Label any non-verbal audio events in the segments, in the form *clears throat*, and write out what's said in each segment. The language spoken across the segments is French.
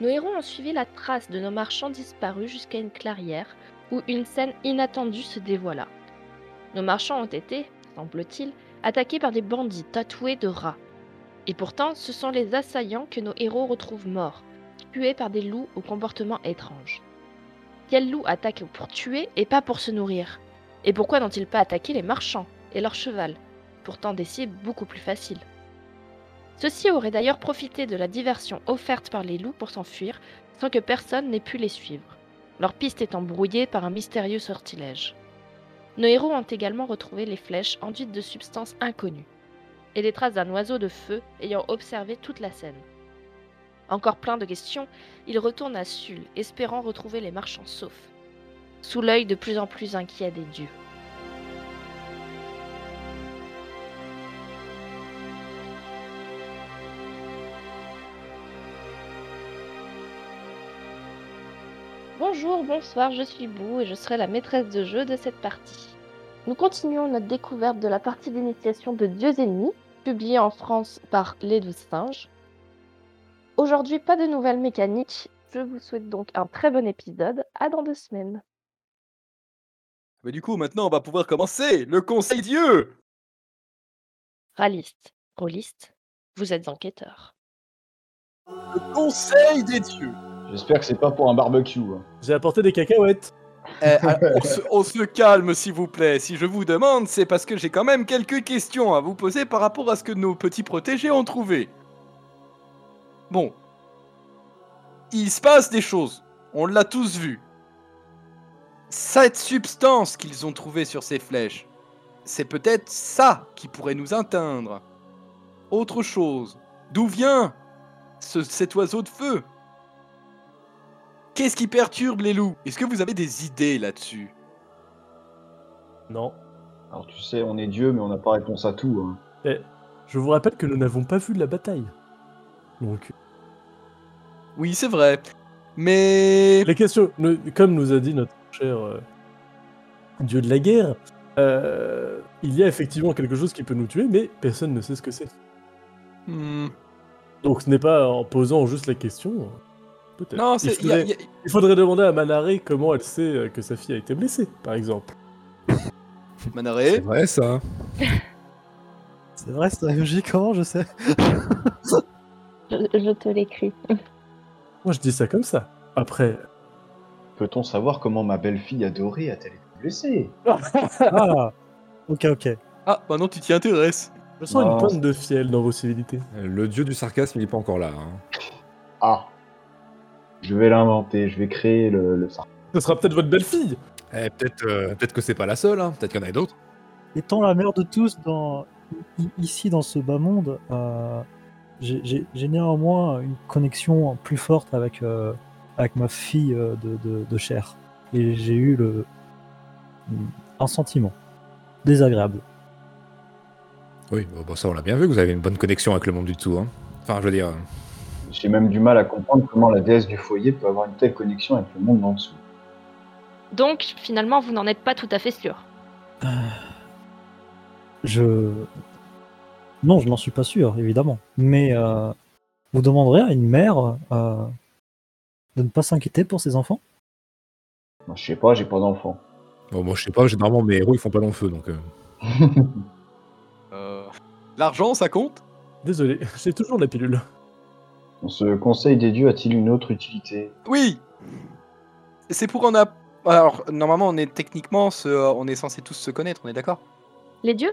Nos héros ont suivi la trace de nos marchands disparus jusqu'à une clairière où une scène inattendue se dévoila. Nos marchands ont été, semble-t-il, attaqués par des bandits tatoués de rats. Et pourtant, ce sont les assaillants que nos héros retrouvent morts, tués par des loups au comportement étrange. Quel loup attaque pour tuer et pas pour se nourrir? Et pourquoi n'ont-ils pas attaqué les marchands et leur cheval, pourtant des cibles beaucoup plus faciles Ceux-ci auraient d'ailleurs profité de la diversion offerte par les loups pour s'enfuir sans que personne n'ait pu les suivre, leur piste étant brouillée par un mystérieux sortilège. Nos héros ont également retrouvé les flèches enduites de substances inconnues, et les traces d'un oiseau de feu ayant observé toute la scène. Encore plein de questions, ils retournent à Sul, espérant retrouver les marchands saufs, sous l'œil de plus en plus inquiet des dieux. Bonjour, bonsoir, je suis Bou et je serai la maîtresse de jeu de cette partie. Nous continuons notre découverte de la partie d'initiation de Dieux ennemis, publiée en France par Les Douze Singes. Aujourd'hui, pas de nouvelles mécaniques. Je vous souhaite donc un très bon épisode. À dans deux semaines. Mais du coup, maintenant, on va pouvoir commencer le Conseil Dieu Raliste, rôliste, vous êtes enquêteur. Le Conseil des dieux J'espère que c'est pas pour un barbecue. hein. J'ai apporté des cacahuètes. Eh, alors, on, se, on se calme, s'il vous plaît. Si je vous demande, c'est parce que j'ai quand même quelques questions à vous poser par rapport à ce que nos petits protégés ont trouvé. Bon. Il se passe des choses. On l'a tous vu. Cette substance qu'ils ont trouvée sur ces flèches, c'est peut-être ça qui pourrait nous atteindre. Autre chose. D'où vient ce- cet oiseau de feu? Qu'est-ce qui perturbe les loups? Est-ce que vous avez des idées là-dessus? Non. Alors tu sais, on est Dieu, mais on n'a pas réponse à tout. hein. Eh, je vous rappelle que nous n'avons pas vu la bataille. Donc, Oui, c'est vrai. Mais... les questions, nous- comme nous a dit notre cher euh, dieu de la guerre, euh, il y a effectivement quelque chose qui peut nous tuer, mais personne ne sait ce que c'est. Hmm, Donc, ce n'est pas en posant juste la question. Peut-être. Non, il, c'est... y a- faudrait, y a- il faudrait demander à Manaré comment elle sait euh, que sa fille a été blessée, par exemple. Manaré C'est vrai ça. *laughs* C'est vrai, c'est logique, comment je sais Je, je te l'écris. *laughs* Moi, je dis ça comme ça. Après, Peut-on savoir comment ma belle-fille adorée a-t-elle été blessée? *laughs* Ah Ok, ok. Ah, maintenant tu t'y intéresses. je sens Non. une pointe de fiel dans vos civilités. Le dieu du sarcasme, il est pas encore là. hein. Ah Je vais l'inventer, je vais créer le, le sarcasme. Ce sera peut-être votre belle-fille. Eh, peut-être euh, peut-être que c'est pas la seule, hein. peut-être qu'il y en a d'autres. Étant la mère de tous dans... ici dans ce bas monde, euh, j'ai- néanmoins une connexion plus forte avec, euh, avec ma fille euh, de, de, de chair. Et j'ai eu le... un sentiment désagréable. Oui, bon, ça on l'a bien vu, vous avez une bonne connexion avec le monde du tout. Hein. Enfin, je veux dire, euh, J'ai même du mal à comprendre comment la déesse du foyer peut avoir une telle connexion avec le monde d'en dessous. Donc, finalement, vous n'en êtes pas tout à fait sûr. Je... Non, je n'en suis pas sûr, évidemment. Mais euh, vous demanderez à une mère euh, de ne pas s'inquiéter pour ses enfants? Moi, je sais pas, j'ai pas d'enfant. bon, moi je sais pas, généralement mes héros ils font pas long feu donc. euh, Euh, L'argent, ça compte? Désolé, *laughs* j'ai toujours la pilule. Ce conseil des dieux a-t-il une autre utilité? Oui C'est pour en a... Alors, normalement, on est techniquement, ce- on est censé tous se connaître, on est d'accord? Les dieux?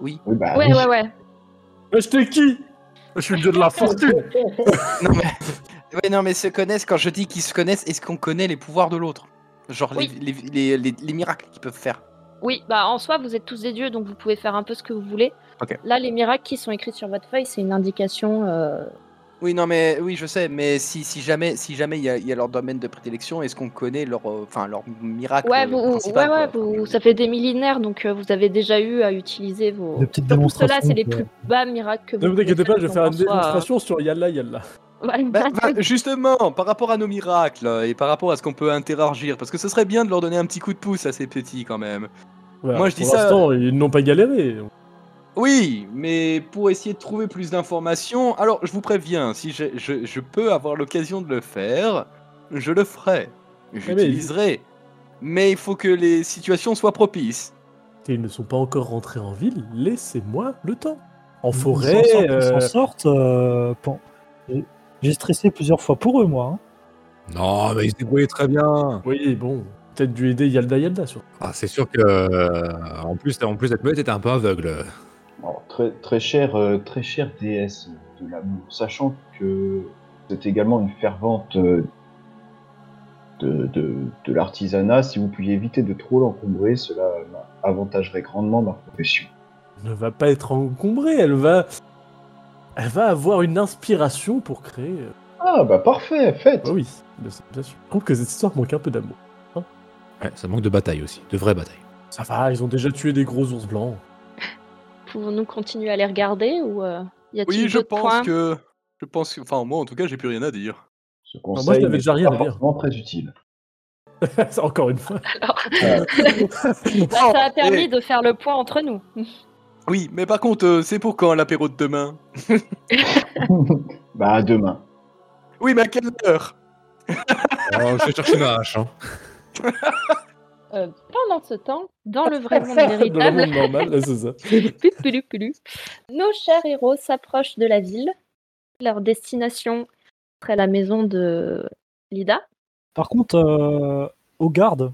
Oui. Oui, bah Ouais, oui. ouais, ouais. Mais je t'ai qui? Je suis le dieu de la fortune *laughs* Non mais... Ouais, non mais se connaissent, quand je dis qu'ils se connaissent, est-ce qu'on connaît les pouvoirs de l'autre? Genre les- Oui. les, les, les- les miracles qu'ils peuvent faire. Oui, bah en soi, vous êtes tous des dieux, donc vous pouvez faire un peu ce que vous voulez. Ok. Là, les miracles qui sont écrits sur votre feuille, c'est une indication. euh, Oui, non mais... Oui, je sais, mais si, si jamais si jamais il y, a, il y a leur domaine de prédilection, est-ce qu'on connaît leur, euh, enfin, leur miracle Ouais, vous, principal, ouais, ouais, quoi vous- ça fait des millénaires, donc euh, vous avez déjà eu à utiliser vos. Des petites ceux-là, démonstrations. c'est les plus bas miracles que vous Ne vous pouvez inquiétez pas, je vais faire une soi, démonstration sur Yalla Yalla. euh, *laughs* ouais, Bah, bah, justement, par rapport à nos miracles euh, et par rapport à ce qu'on peut interagir, parce que ce serait bien de leur donner un petit coup de pouce à ces petits quand même. Moi, je pour dis ça- l'instant, ils n'ont pas galéré. Oui, mais pour essayer de trouver plus d'informations, alors je vous préviens, si je, je- je peux avoir l'occasion de le faire, je le ferai. J'utiliserai. Mais il faut que les situations soient propices. Ils ne sont pas encore rentrés en ville, laissez-moi le temps. En Ils forêt, s'en sortent, ils euh, s'en sortent. euh, bon. J'ai- stressé plusieurs fois pour eux, moi. hein. Non, mais il se débrouillait très bien. oui, bon, peut-être dû aider Yalda Yalda. Ah, c'est sûr que. euh, en plus, en plus d'être muette, était un peu aveugle. Très, euh, très chère déesse de l'amour, sachant que c'est également une fervente euh, de, de, de l'artisanat, si vous pouviez éviter de trop l'encombrer, cela avantagerait grandement ma profession. Elle ne va pas être encombrée, elle va. Elle va avoir une inspiration pour créer. euh, Ah bah parfait, faites Ah oui, bien sûr. Je trouve que cette histoire manque un peu d'amour. Ouais, ça manque de bataille aussi, de vraies batailles. Ça va, ils ont déjà tué des gros ours blancs. Pouvons-nous continuer à les regarder ou euh, y a-t-il Oui, je pense points? que. Je pense que. Enfin, moi en tout cas, j'ai plus rien à dire. Ce moi, je n'avais déjà rien à dire. très utile. *laughs* Encore une fois. *laughs* Euh, *laughs* Bah, Ça a permis et- de faire le point entre nous. Oui, mais par contre, euh, c'est pour quand l'apéro de demain? Bah demain. Oui, mais à quelle heure? Oh, je vais chercher ma hache. Hein. Euh, pendant ce temps, dans le vrai monde *laughs* Dans le véritable, monde normal, là, c'est ça. *laughs* Pupulu, pulu. Nos chers héros s'approchent de la ville. Leur destination serait la maison de Lida. Par contre, euh, aux gardes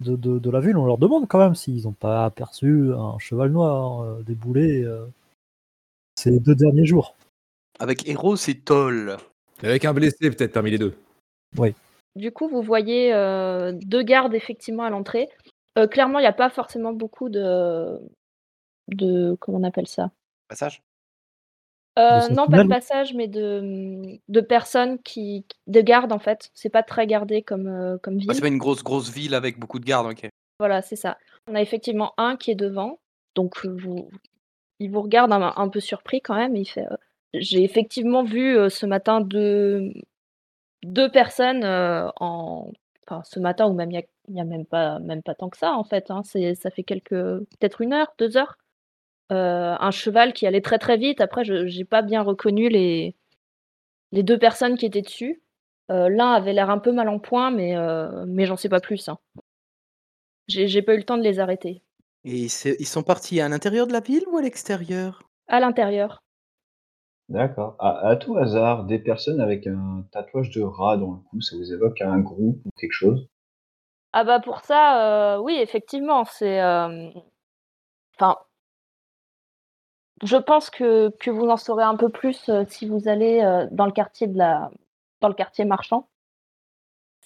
de, de, de la ville, on leur demande quand même s'ils n'ont pas aperçu un cheval noir euh, déboulé euh, ces deux derniers jours. Avec Héros et Toll. Avec un blessé, peut-être, parmi les deux. Du coup, vous voyez euh, deux gardes effectivement à l'entrée. Euh, clairement, il n'y a pas forcément beaucoup de, de comment on appelle ça? Passage? Euh, Non, pas de passage, mais de, de personnes qui, de gardes en fait. C'est pas très gardé comme euh, comme ville. Ah, C'est pas une grosse, grosse ville avec beaucoup de gardes, ok. Voilà, c'est ça. On a effectivement un qui est devant, donc vous, il vous regarde un, un peu surpris quand même. Il fait, euh, j'ai effectivement vu euh, ce matin deux, deux personnes en, enfin ce matin ou même il y a, a même pas, même pas tant que ça en fait. hein. C'est, ça fait quelques, peut-être une heure, deux heures. Euh, un cheval qui allait très très vite. Après, je j'ai pas bien reconnu les, les deux personnes qui étaient dessus. Euh, L'un avait l'air un peu mal en point, mais, euh, mais j'en sais pas plus. hein. J'ai j'ai pas eu le temps de les arrêter. Et ils sont partis à l'intérieur de la ville ou à l'extérieur? À l'intérieur. D'accord. À, à tout hasard, des personnes avec un tatouage de rat dans le cou, ça vous évoque un groupe ou quelque chose? Ah bah pour ça, euh, oui, effectivement, c'est. euh, Enfin. Je pense que, que vous en saurez un peu plus euh, si vous allez euh, dans le quartier de la dans le quartier marchand.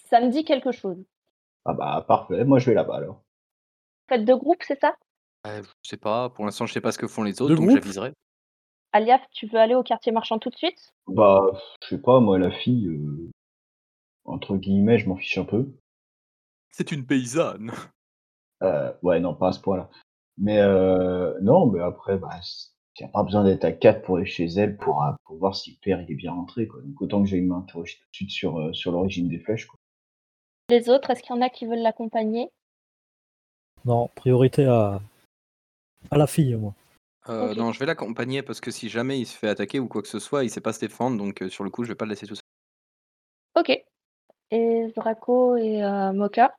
Ça me dit quelque chose. Ah bah parfait, moi je vais là-bas alors. Faites deux groupes, c'est ça? Euh, Je sais pas, pour l'instant, je sais pas ce que font les autres, Deux donc j'aviserai. Aliaf, tu veux aller au quartier marchand tout de suite? Bah, je sais pas, moi la fille, euh, entre guillemets, je m'en fiche un peu. C'est une paysanne. Euh, ouais, non, pas à ce point-là. Mais euh, non, mais après, bah, il n'y a pas besoin d'être à 4 pour aller chez elle pour, euh, pour voir si le père il est bien rentré. Quoi. Donc autant que j'aille m'interroger tout de suite sur, euh, sur l'origine des flèches. Quoi. Les autres, est-ce qu'il y en a qui veulent l'accompagner? Non, priorité à, à la fille, moi. Ok. Non, je vais l'accompagner parce que si jamais il se fait attaquer ou quoi que ce soit, il sait pas se défendre, donc euh, sur le coup, je vais pas le laisser tout seul. Ok. Et Draco et euh, Moka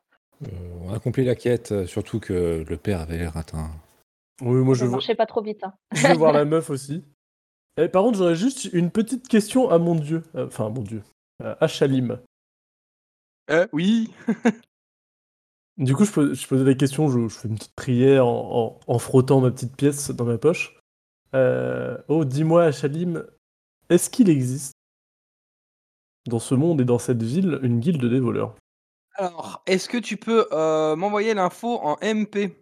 on a accompli la quête, surtout que le père avait l'air atteint. Oui, moi je Ne veux, marchez pas trop vite. hein. je veux voir la *laughs* meuf aussi. Et par contre, j'aurais juste une petite question à mon dieu. Enfin, mon dieu. À Shalim. Euh, oui *laughs* Du coup, je, pose- je posais la question, je, je fais une petite prière en, en- en frottant ma petite pièce dans ma poche. Euh, oh, dis-moi, Achalim, est-ce qu'il existe dans ce monde et dans cette ville une guilde des voleurs? Alors, est-ce que tu peux euh, m'envoyer l'info en MP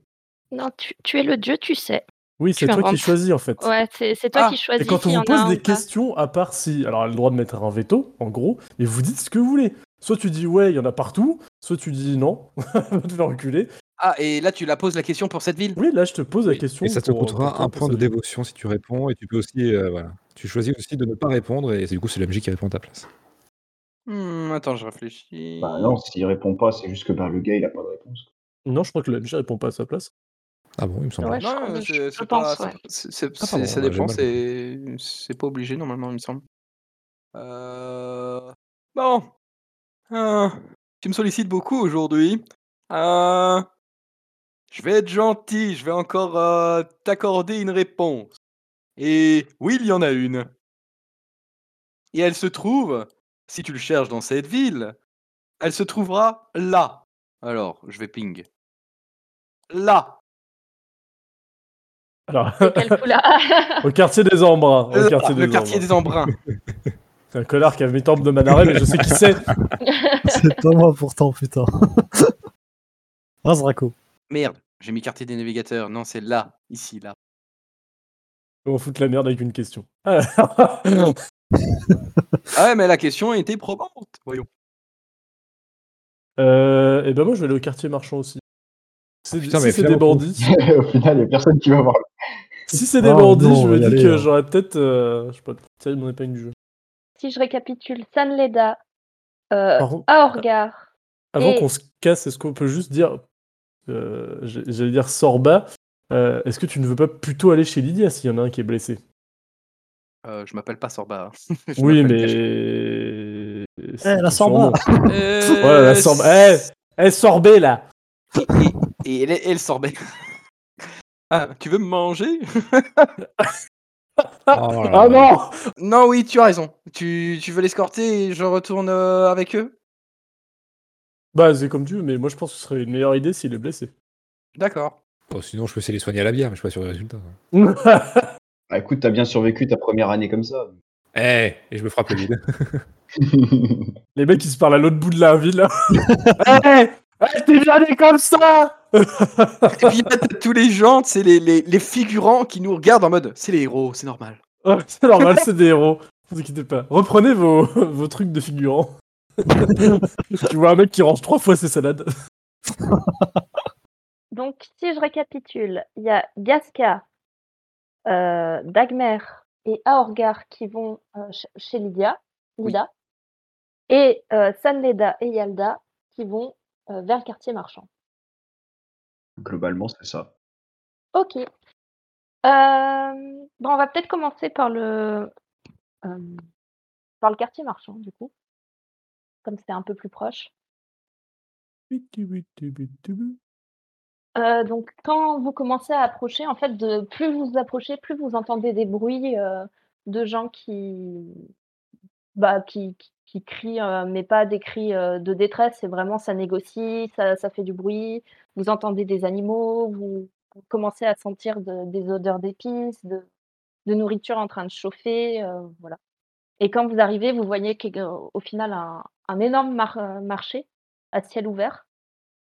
Non, tu, tu es le dieu, tu sais. Oui, c'est toi qui choisis en fait. Ouais, c'est c'est toi Ah, qui Et choisis. quand on vous pose des questions, à part si. Alors, elle a le droit de mettre un veto, en gros, mais vous dites ce que vous voulez. Soit tu dis ouais, il y en a partout, soit tu dis non, *laughs* va te faire reculer. Ah, et là, tu la poses la question pour cette ville? Oui, là, je te pose la question. Et ça te pour- coûtera pour- un point de dévotion si tu réponds, et tu peux aussi, euh, voilà. Tu choisis aussi de ne pas répondre, et du coup, c'est l'MJ qui répond à ta place. Hmm, Attends, je réfléchis. Bah non, s'il répond pas, c'est juste que bah, le gars il a pas de réponse. Non, je crois que le MJ répond pas à sa place. Ah bon, il me semble. Ouais, je- Non, je- pense, pas- ouais. Ah, pardon, ça dépend, c'est pas obligé normalement, il me semble. Euh, Bon, Euh, tu me sollicites beaucoup aujourd'hui. Euh, Je vais être gentil, je vais encore euh, t'accorder une réponse. Et oui, il y en a une. Et elle se trouve, si tu le cherches dans cette ville, elle se trouvera là. Alors, je vais ping. Là. Alors, *laughs* au quartier des Embruns. Au Là, quartier le des quartier Embruns. des embruns. *laughs* C'est un connard qui a mis temple de Manaret, mais je sais qui c'est. *laughs* C'est pas moi pourtant, putain. *laughs* Razraco. Merde, j'ai mis quartier des navigateurs. Non, c'est là, ici, là. On fout la merde avec une question. Ah, *laughs* Ah ouais, mais la question était probante. Voyons. euh, et ben moi, je vais aller au quartier marchand aussi. C'est- putain, si mais c'est des finalement, bandits, Au final, il n'y a personne qui va voir. si c'est des Oh bandits, non, je me dis aller, que hein. j'aurais peut-être, euh, je sais pas, tiré mon épingle du jeu. Si je récapitule, Sanleda, euh, Par contre, Aorgar, Avant Et- qu'on se casse, est-ce qu'on peut juste dire, euh, j'allais dire Sorba, euh, est-ce que tu ne veux pas plutôt aller chez Lydia s'il y en a un qui est blessé? Euh, je m'appelle pas Sorba. *laughs* hein. Oui, mais. Eh, la Sorba. *laughs* Euh, Voilà, la Sorba. Eh, eh, Sorbet là Et, et, et elle, elle sorbet. *laughs* Ah, tu veux me manger? Oh là Ah non Non, oui, tu as raison. Tu, tu veux l'escorter et je retourne euh, avec eux? Bah, c'est comme tu veux, mais moi je pense que ce serait une meilleure idée s'il est blessé. D'accord. Bon, sinon, je peux essayer de les soigner à la bière, mais je suis pas sûr du résultat. hein. *laughs* Ah, écoute, t'as bien survécu ta première année comme ça. Eh, et je me frappe le vide. *laughs* Les mecs ils se parlent à l'autre bout de la ville là. *laughs* Eh Eh, t'es bien né comme ça *laughs* Et puis là, t'as tous les gens, c'est les, les, les figurants qui nous regardent en mode c'est les héros, c'est normal. Ouais, C'est normal, c'est des héros. *laughs* Ne vous inquiétez pas. Reprenez vos, *laughs* vos trucs de figurants. tu vois un mec qui range trois fois ses salades. Donc, si je récapitule, il y a Gasca, euh, Dagmer et Aorgar qui vont euh, ch- chez Lydia, Lida, et euh, Sanleda et Yalda qui vont euh, vers le quartier marchand. Globalement, c'est ça. Ok. Euh, bon, on va peut-être commencer par le euh, par le quartier marchand, du coup, comme c'est un peu plus proche. Donc, quand vous commencez à approcher, en fait, de plus vous vous approchez, plus vous entendez des bruits de gens qui, bah, qui, qui, qui crient, euh, mais pas des cris euh, de détresse. C'est vraiment ça négocie, ça, ça fait du bruit. Vous entendez des animaux, vous, commencez à sentir de- des odeurs d'épices, de, de nourriture en train de chauffer, euh, voilà. Et quand vous arrivez, vous voyez qu'au final un, un énorme mar- marché à ciel ouvert.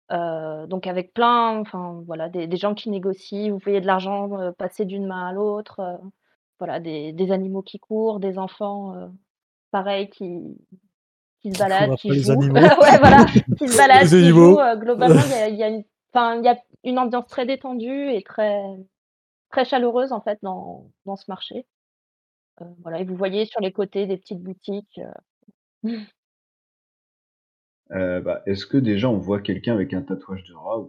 Donc avec plein, enfin voilà, des, des gens qui négocient, vous voyez de l'argent passer d'une main à l'autre, voilà, des, des animaux qui courent, des enfants, pareil, qui, qui se baladent, qui jouent, *laughs* ouais, voilà, qui se *laughs* baladent, qui jouent. euh, globalement, il y a, il y a une, enfin, il y a une ambiance très détendue et très, très chaleureuse en fait dans, dans ce marché. Euh, voilà, et vous voyez sur les côtés des petites boutiques. euh, *laughs* Euh, bah, Est-ce que déjà on voit quelqu'un avec un tatouage de rat ou?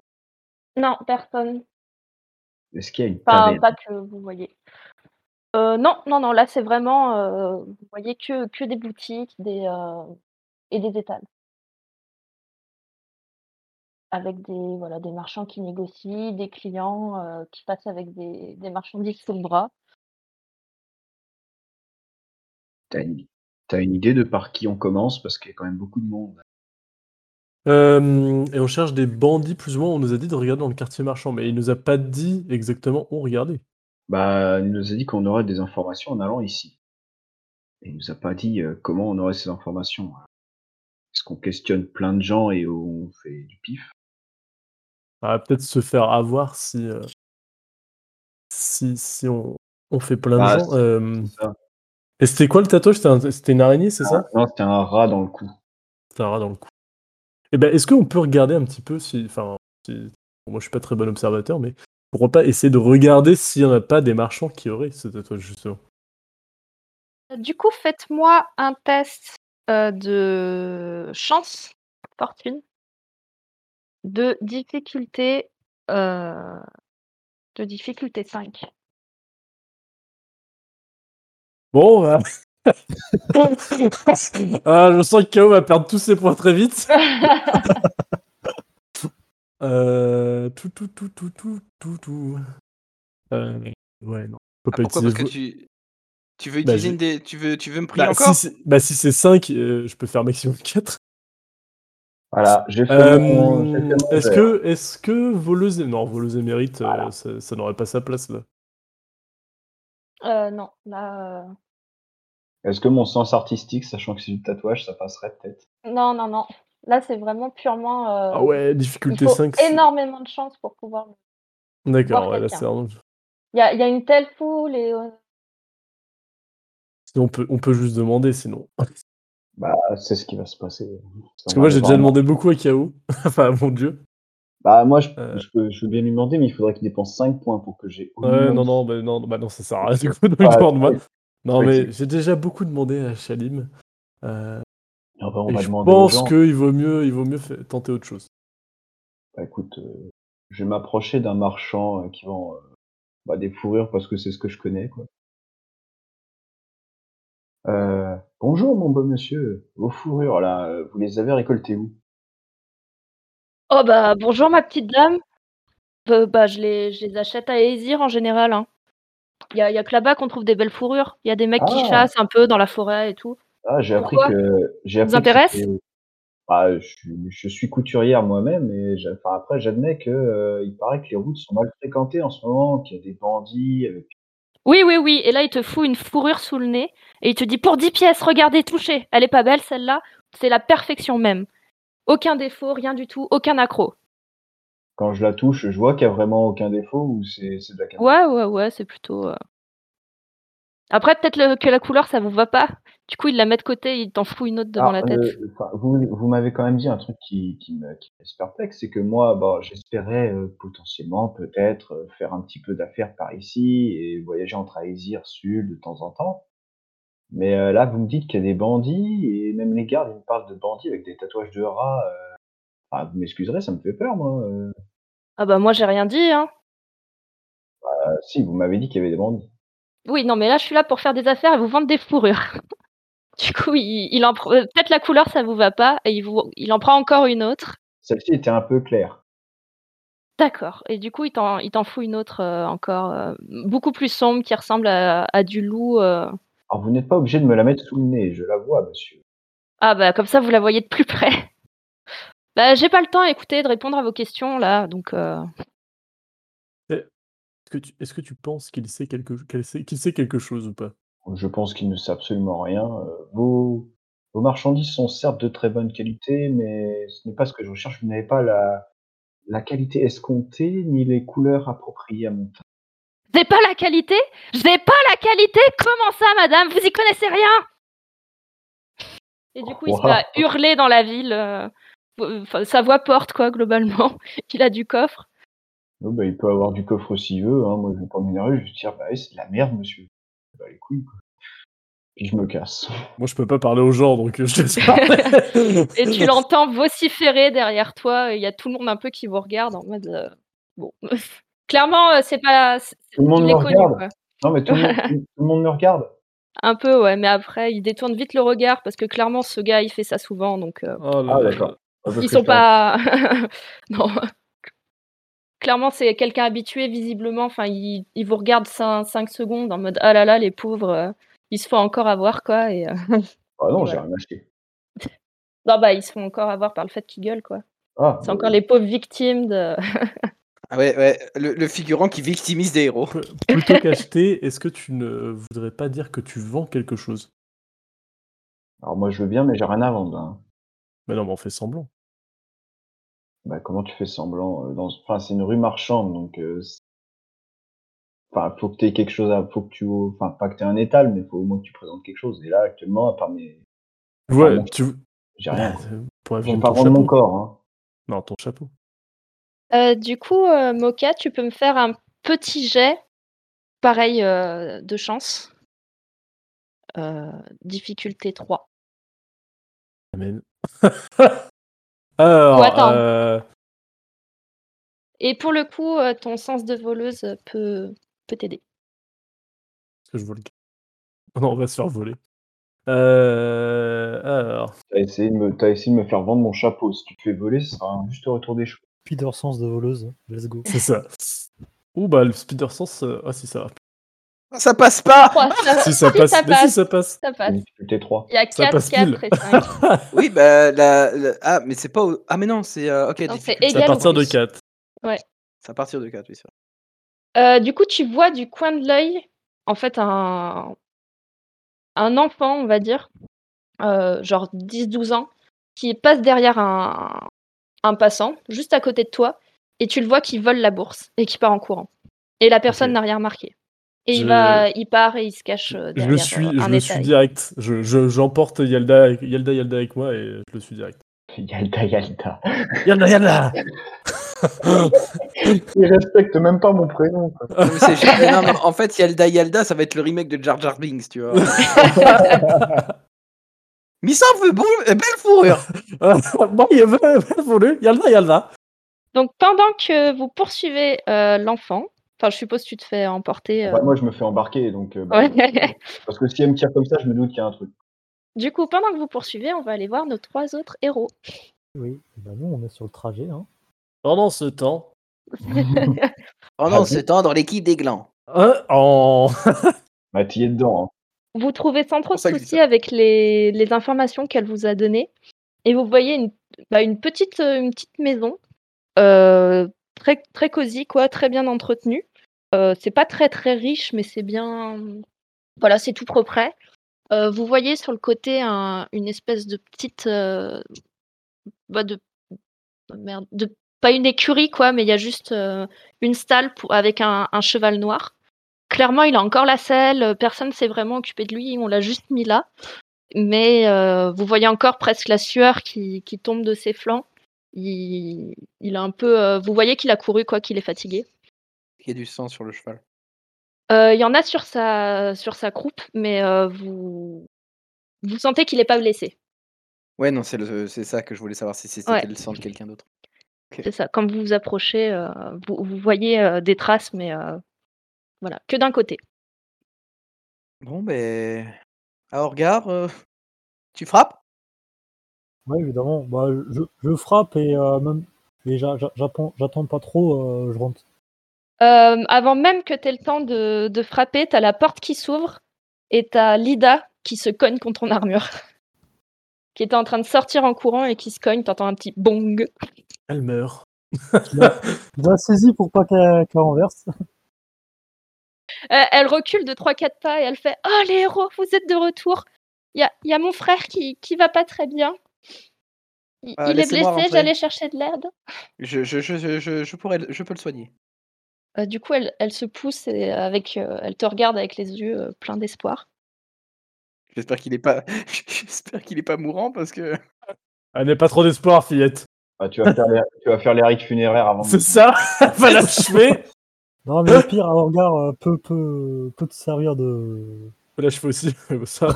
Non, personne. est-ce qu'il y a une Enfin, pas que vous voyez. Euh, non, non, non, là c'est vraiment, euh, vous voyez que, que des boutiques des, euh, et des étals. Avec des, voilà, des marchands qui négocient, des clients euh, qui passent avec des, des marchandises sous le bras. T'as une... t'as une idée de par qui on commence? Parce qu'il y a quand même beaucoup de monde. Euh, et on cherche des bandits plus ou moins. On nous a dit de regarder dans le quartier marchand, mais il nous a pas dit exactement où regarder. Bah, il nous a dit qu'on aurait des informations en allant ici. Et il nous a pas dit euh, comment on aurait ces informations. Est-ce qu'on questionne plein de gens et on fait du pif va peut-être se faire avoir si, euh, si, si on, on fait plein Ah, de gens. c'est- Euh, et c'était quoi le tatouage? C'était un- C'était une araignée, c'est ça? Non, c'était un rat dans le cou. C'était un rat dans le cou. Eh ben, est-ce qu'on peut regarder un petit peu si. Enfin, si- bon, moi je suis pas très bon observateur, mais pourquoi pas essayer de regarder s'il y en a pas des marchands qui auraient ce tatouage, justement. Du coup, faites-moi un test euh, de chance, fortune, de difficulté euh, De difficulté 5. Bon, bah... *laughs* ah, je sens que KO va perdre tous ses points très vite. *laughs* Euh... Tout, tout, tout, tout, tout, tout, tout. Euh... Ouais, non. Je peux Ah, pas pourquoi? Parce que tu, tu veux Bah, utiliser une des... tu veux, tu veux me prier Bah, encore? si c'est bah, si c'est 5, je peux faire maximum *laughs* 4. Voilà, j'ai fait Euh, mon. j'ai fait mon est-ce que, est-ce que voleuse... Non, voleuse émérite, euh, Voilà. ça, ça n'aurait pas sa place là? Euh, non, là. euh, Est-ce que mon sens artistique, sachant que c'est du tatouage, ça passerait peut-être? Non, non, non. Là, c'est vraiment purement. euh, Ah ouais, Il difficulté faut 5. c'est- énormément de chance pour pouvoir. D'accord, ouais, là c'est un... Il y a, il y a une telle foule et. euh, on peut, on peut juste demander sinon. Parce *laughs* Bah, c'est ce qui va se passer. que moi j'ai déjà demandé beaucoup à KO. *laughs* enfin, mon dieu. Bah, moi, je, Euh. je, peux, je veux bien lui demander, mais il faudrait qu'il dépense 5 points pour que j'ai. Ouais, non, non, bah, non, bah, non, ça sert à rien du coup Ah, moi. Non, mais j'ai déjà beaucoup demandé à Shalim. Euh, Bah, on et va je pense qu'il vaut mieux, il vaut mieux tenter autre chose. Bah, écoute, euh, je vais m'approcher d'un marchand euh, qui vend euh, bah, des fourrures parce que c'est ce que je connais. Quoi. Euh, bonjour, mon beau monsieur. Vos fourrures, là, vous les avez récoltées où? Oh bah bonjour ma petite dame. Euh, bah je les, je les achète à Aesir en général. hein. Il y a, il y a que là-bas qu'on trouve des belles fourrures. Il y a des mecs qui Ah. chassent un peu dans la forêt et tout. Ah, j'ai appris Pourquoi? que. J'ai vous que intéresse c'était- Ah, je, suis- je suis couturière moi-même, et enfin, après, j'admets que euh, il paraît que les routes sont mal fréquentées en ce moment, qu'il y a des bandits avec Oui, oui, oui. Et là, il te fout une fourrure sous le nez et il te dit pour 10 pièces, regardez, touchez. Elle est pas belle celle-là. C'est la perfection même. Aucun défaut, rien du tout, aucun accro. quand je la touche, je vois qu'il y a vraiment aucun défaut ou c'est c'est de la qualité. Ouais, ouais, ouais, c'est plutôt. euh. Après, peut-être le- que la couleur, ça vous va pas. Du coup, il la met de côté, il t'en fout une autre devant Ah, la tête. euh, enfin, vous vous m'avez quand même dit un truc qui, qui me, qui perplexe, c'est que moi, bah, j'espérais euh, potentiellement peut-être euh, faire un petit peu d'affaires par ici et voyager entre Aesir, Sud de temps en temps. Mais là, vous me dites qu'il y a des bandits et même les gardes, ils me parlent de bandits avec des tatouages de rats. Enfin, vous m'excuserez, ça me fait peur, moi. Ah bah moi, j'ai rien dit, hein. Euh, si, vous m'avez dit qu'il y avait des bandits. Oui, non, mais là, je suis là pour faire des affaires et vous vendre des fourrures. *laughs* du coup, il, il en pr- peut-être la couleur, ça vous va pas, et il, vous... il en prend encore une autre. Celle-ci était un peu claire. D'accord. Et du coup, il t'en, il t'en fout une autre euh, encore euh, beaucoup plus sombre qui ressemble à, à du loup. euh. Alors, vous n'êtes pas obligé de me la mettre sous le nez, je la vois, monsieur. Ah bah comme ça, vous la voyez de plus près. *laughs* Bah, j'ai pas le temps, écoutez, de répondre à vos questions là, donc. euh, Est-ce que tu, est-ce que tu penses qu'il sait quelque, sait quelque chose ou pas? Je pense qu'il ne sait absolument rien. Euh, Vos, vos marchandises sont certes de très bonne qualité, mais ce n'est pas ce que je recherche. Vous n'avez pas la, la qualité escomptée ni les couleurs appropriées à mon teint. J'ai pas la qualité? J'ai pas la qualité? Comment ça, madame? Vous y connaissez rien? Et du coup, il se met à hurler dans la ville. euh, enfin, sa voix porte, quoi, globalement. *laughs* Il a du coffre. Oh, bah, il peut avoir du coffre s'il veut. Hein. Moi, je vais pas m'énerver. Je vais dire, bah, c'est de la merde, monsieur. Bah, les couilles, quoi. Puis je me casse. *laughs* Moi je peux pas parler aux gens donc euh, je laisse parler. *laughs* Et tu *laughs* l'entends vociférer derrière toi. et Il y a tout le monde un peu qui vous regarde en mode. euh, Bon. Clairement, euh, c'est pas. c'est- Tout le monde me est connu, regarde. quoi. Non, mais tout le, monde, tout le monde me regarde. Un peu, ouais, mais après, il détourne vite le regard parce que clairement, ce gars, il fait ça souvent, donc euh, Oh là Ah, d'accord. ils sont pas. non. Clairement, c'est quelqu'un habitué, visiblement. Enfin, il, il vous regarde 5, secondes en mode ah là là, les pauvres, euh, ils se font encore avoir, quoi. Et, euh, *laughs* Ah non, j'ai voilà. rien acheté. *laughs* non, bah, ils se font encore avoir par le fait qu'ils gueulent, quoi. Ah, C'est encore les pauvres victimes de. *laughs* Ah ouais, ouais, le, le figurant qui victimise des héros. Pl- Plutôt qu'acheter, est-ce que tu ne voudrais pas dire que tu vends quelque chose? Alors, moi, je veux bien, mais j'ai rien à vendre. hein. Mais non, mais on fait semblant. Bah, comment tu fais semblant euh, dans... Enfin, c'est une rue marchande, donc... euh, c'est- Enfin, faut que tu aies quelque chose à... Faut que tu... Enfin, pas que tu aies un étal, mais faut au moins que tu présentes quelque chose. Et là, actuellement, à part mes... Ouais, tu J'ai rien. Quoi. *laughs* pourrais Je vais vendre pas ton vendre chapeau. mon corps, hein. Non, ton chapeau. Euh, du coup, euh, Moka, tu peux me faire un petit jet, pareil, euh, de chance. Euh, difficulté 3. Amen. *laughs* Alors, Ou attends. euh, Et pour le coup, euh, ton sens de voleuse peut, peut t'aider. Est-ce que je vole Non, *laughs* on va se faire voler. Euh... Alors, T'as essayé, de me... essayé de me faire vendre mon chapeau. Si tu te fais voler, ce sera un juste retour des cheveux. Spider sens de voleuse. Let's go. c'est ça. Ouh, bah, le speeder sense. euh, Ah, si, ça va. Ça passe pas ça, Si, ça si, passe. ça Mais si, passe. ça passe. ça passe. Difficulté 3. Il y a Ça 4, passe 4 pile. et 5. *laughs* Oui, bah, la, la- Ah, mais c'est pas. au- Ah, mais non, c'est. euh, Ok, Non, difficulté. À Égal ou partir de plus. 4. C'est à partir de 4, oui, c'est vrai. Euh, du coup, tu vois du coin de l'œil, en fait, un, un enfant, on va dire, euh, genre 10-12 ans, qui passe derrière un, un passant, juste à côté de toi, et tu le vois qui vole la bourse et qui part en courant. Et la personne n'a rien remarqué. Et il, Je- va, il part et il se cache euh, Je derrière le suis, euh, je suis direct. Je, je- j'emporte Yalda, Yalda, Yalda avec moi et je le suis direct. *laughs* Yalda, Yalda. Yalda, Yalda *laughs* Il respecte même pas mon prénom. quoi. Non, mais c'est génial. Non, mais en fait, Yalda Yalda, ça va être le remake de Jar Jar Binks, tu vois. Missa veut beau, euh, belle fourrure *laughs* Bon, il va voler. Yalda, Yalda Donc pendant que vous poursuivez euh, l'enfant, enfin je suppose que tu te fais emporter. euh, Bah, moi, je me fais embarquer. Donc, euh, bah, ouais. *laughs* Parce que si elle me tire comme ça, je me doute qu'il y a un truc. du coup, pendant que vous poursuivez, on va aller voir nos trois autres héros. Oui, bah nous on est sur le trajet. Hein. Pendant ce temps. *laughs* Pendant ce temps, dans l'équipe des glands. *laughs* Bah, t'y es dedans. hein. Vous trouvez sans trop de soucis avec les, les informations qu'elle vous a données. Et vous voyez une, bah, une, petite, euh, une petite maison, euh, très, très cosy, quoi, très bien entretenue. C'est pas très très riche, mais c'est bien. Voilà, c'est tout propre. Vous voyez sur le côté un- une espèce de petite. bah, de. Pas une écurie, quoi, mais il y a juste une stalle avec un, cheval noir. Clairement, il a encore la selle, personne ne s'est vraiment occupé de lui, on l'a juste mis là. Mais vous voyez encore presque la sueur qui, tombe de ses flancs. Il, a un peu. vous voyez qu'il a couru, quoi, qu'il est fatigué. Il y a du sang sur le cheval? Euh, Il y en a sur sa, sur sa croupe, mais euh, vous, vous sentez qu'il n'est pas blessé. Ouais, non, c'est le- c'est ça que je voulais savoir si c'était Ouais. le sang de quelqu'un d'autre. C'est ça. Quand vous vous approchez, euh, vous, vous voyez euh, des traces, mais euh, voilà, que d'un côté. Bon, ben. À regard, euh, tu frappes? Ouais, évidemment. Bah, je, je frappe et euh, même. Et j'a- j'a- j'attends j'attends pas trop, euh, je rentre. Euh, avant même que tu aies le temps de, de frapper, tu as la porte qui s'ouvre et tu as Lida qui se cogne contre ton armure. *laughs* qui était en train de sortir en courant et qui se cogne. T'entends un petit bong. Elle meurt. *laughs* Je la saisis pour pas qu'elle renverse. Euh, elle recule de 3-4 pas et elle fait Oh les héros, vous êtes de retour. Il y a, y a mon frère qui, qui va pas très bien. Il, Euh, il est blessé, j'allais chercher de l'aide. je, je, je, je, je, je pourrais, je peux le soigner. Euh, du coup, elle, elle se pousse et avec, euh, elle te regarde avec les yeux euh, pleins d'espoir. J'espère qu'il est pas, *laughs* j'espère qu'il est pas mourant parce que. Elle n'est pas trop d'espoir, fillette. Ah, tu, vas faire les, tu vas faire les rites funéraires avant. de- C'est ça *laughs* *laughs* Elle va l'achever Non, mais le pire, un regard euh, peut, peut, peut te servir de Faut l'achever aussi. ça.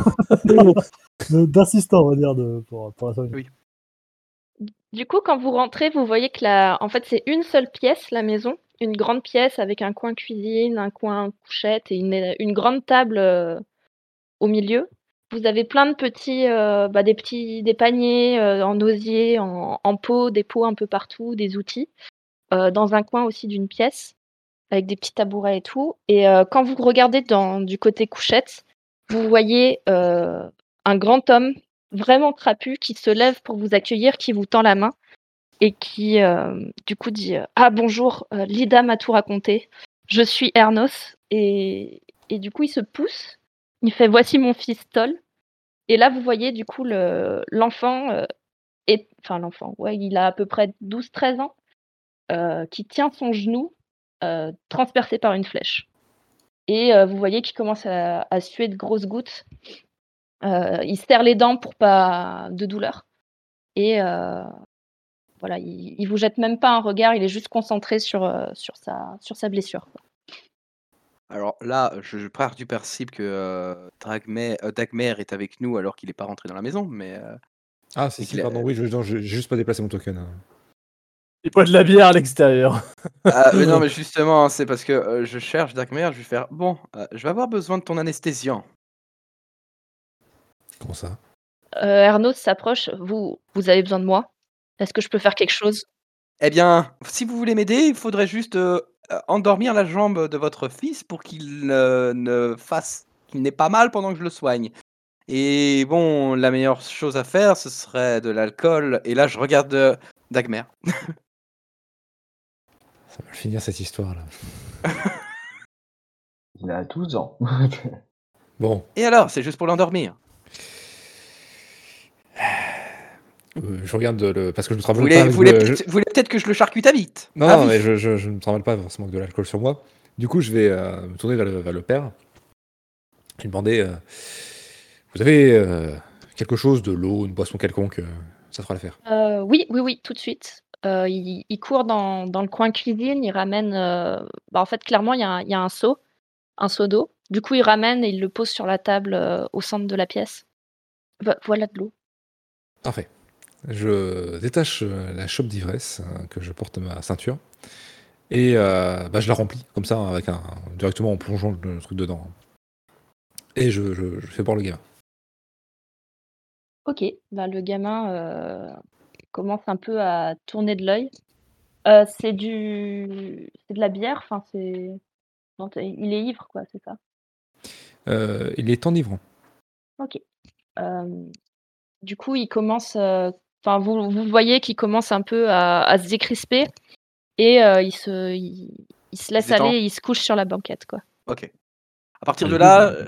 de- d'assistant, on va dire, de, pour, pour la. Oui. Du coup, quand vous rentrez, vous voyez que la... en fait, c'est une seule pièce, la maison. Une grande pièce avec un coin cuisine, un coin couchette et une, grande table euh, au milieu. Vous avez plein de petits, euh, bah, des petits des paniers euh, en osier, en, en pot, des pots un peu partout, des outils. Dans un coin aussi d'une pièce, avec des petits tabourets et tout. Et quand vous regardez du côté couchette, vous voyez un grand homme vraiment trapu qui se lève pour vous accueillir, qui vous tend la main et qui euh, du coup dit euh, Ah bonjour, euh, Lida m'a tout raconté. Je suis Ernos. Et, du coup, il se pousse. Il fait Voici mon fils Toll. Et là, vous voyez du coup le- l'enfant, enfin l'enfant, ouais, il a à peu près 12-13 ans, qui tient son genou transpercé par une flèche. Et vous voyez qu'il commence à, à suer de grosses gouttes. Il serre les dents pour pas de douleur. Et voilà, il, il vous jette même pas un regard, il est juste concentré sur, euh, sur, sa, sur sa blessure. quoi. Alors là, je, je pars du principe que euh, Dragmer, euh, Dagmer est avec nous alors qu'il est pas rentré dans la maison, mais euh, Ah, si, Et si, pardon, oui, je- juste pas déplacé mon token. hein. Il boit de la bière à l'extérieur. Ah, mais *laughs* non, mais justement, c'est parce que euh, je cherche Dagmer, je vais faire Bon, euh, je vais avoir besoin de ton anesthésiant. Comment ça? Euh, Ernos s'approche. Vous, vous avez besoin de moi? Est-ce que je peux faire quelque chose? Eh bien, si vous voulez m'aider, il faudrait juste euh, euh, endormir la jambe de votre fils pour qu'il euh, ne fasse, qu'il n'ait pas mal pendant que je le soigne. Et bon, la meilleure chose à faire, ce serait de l'alcool. Et là, je regarde euh, Dagmer. *laughs* Ça va le finir cette histoire-là. Il a 12 ans. *laughs* Bon, Et alors, c'est juste pour l'endormir. Euh, je regarde le. Parce que je me Vous travaille pas. vous voulez le- peut-être vous voulez peut-être que je le charcute à vite Non, Ah non, oui. mais je, je, je ne travaille pas forcément avec de l'alcool sur moi. Du coup, je vais euh, me tourner vers le, vers le père et lui demander euh, Vous avez euh, quelque chose, de l'eau, une boisson quelconque euh, Ça fera l'affaire. Euh, Oui, oui, oui, tout de suite. Euh, il, il court dans, dans le coin cuisine, il ramène. euh, bah, en fait, clairement, il y a un, il y a un seau, un seau d'eau. Du coup, il ramène et il le pose sur la table euh, au centre de la pièce. Vo- voilà de l'eau. Parfait. Je détache euh, la chope d'ivresse euh, que je porte ma ceinture et euh, bah, je la remplis comme ça, avec un, directement en plongeant le truc dedans. Et je, je- je fais boire le gamin. Ok, bah, le gamin euh, commence un peu à tourner de l'œil. Euh, c'est du, c'est de la bière. Enfin, c'est, il est ivre, quoi, c'est ça? Il est enivrant. Ok. Du coup, il commence. Enfin, vous, vous voyez qu'il commence un peu à, à se décrisper et euh, il se, il, il se laisse aller, et il se couche sur la banquette, quoi. Ok. À partir Du de là, je- euh,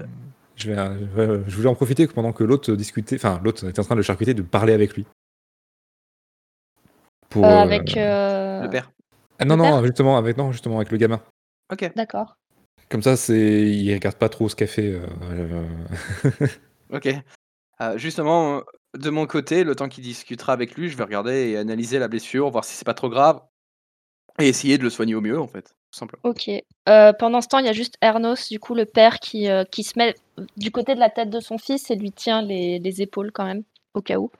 je, vais, euh, je voulais en profiter pendant que l'autre discutait, enfin l'autre était en train de le charcuter, de parler avec lui. Pour, Euh, avec. euh, le père. Ah, non, le non, père justement, avec, non, justement, avec le gamin. Ok. D'accord. Comme ça, c'est, il regarde pas trop ce qu'a fait. Ok. Euh, justement, de mon côté, le temps qu'il discutera avec lui, je vais regarder et analyser la blessure, voir si c'est pas trop grave. Et essayer de le soigner au mieux, en fait. Tout simplement. Ok. Euh, pendant ce temps, il y a juste Ernos, du coup, le père, qui, euh, qui se met du côté de la tête de son fils et lui tient les, les épaules quand même, au cas où,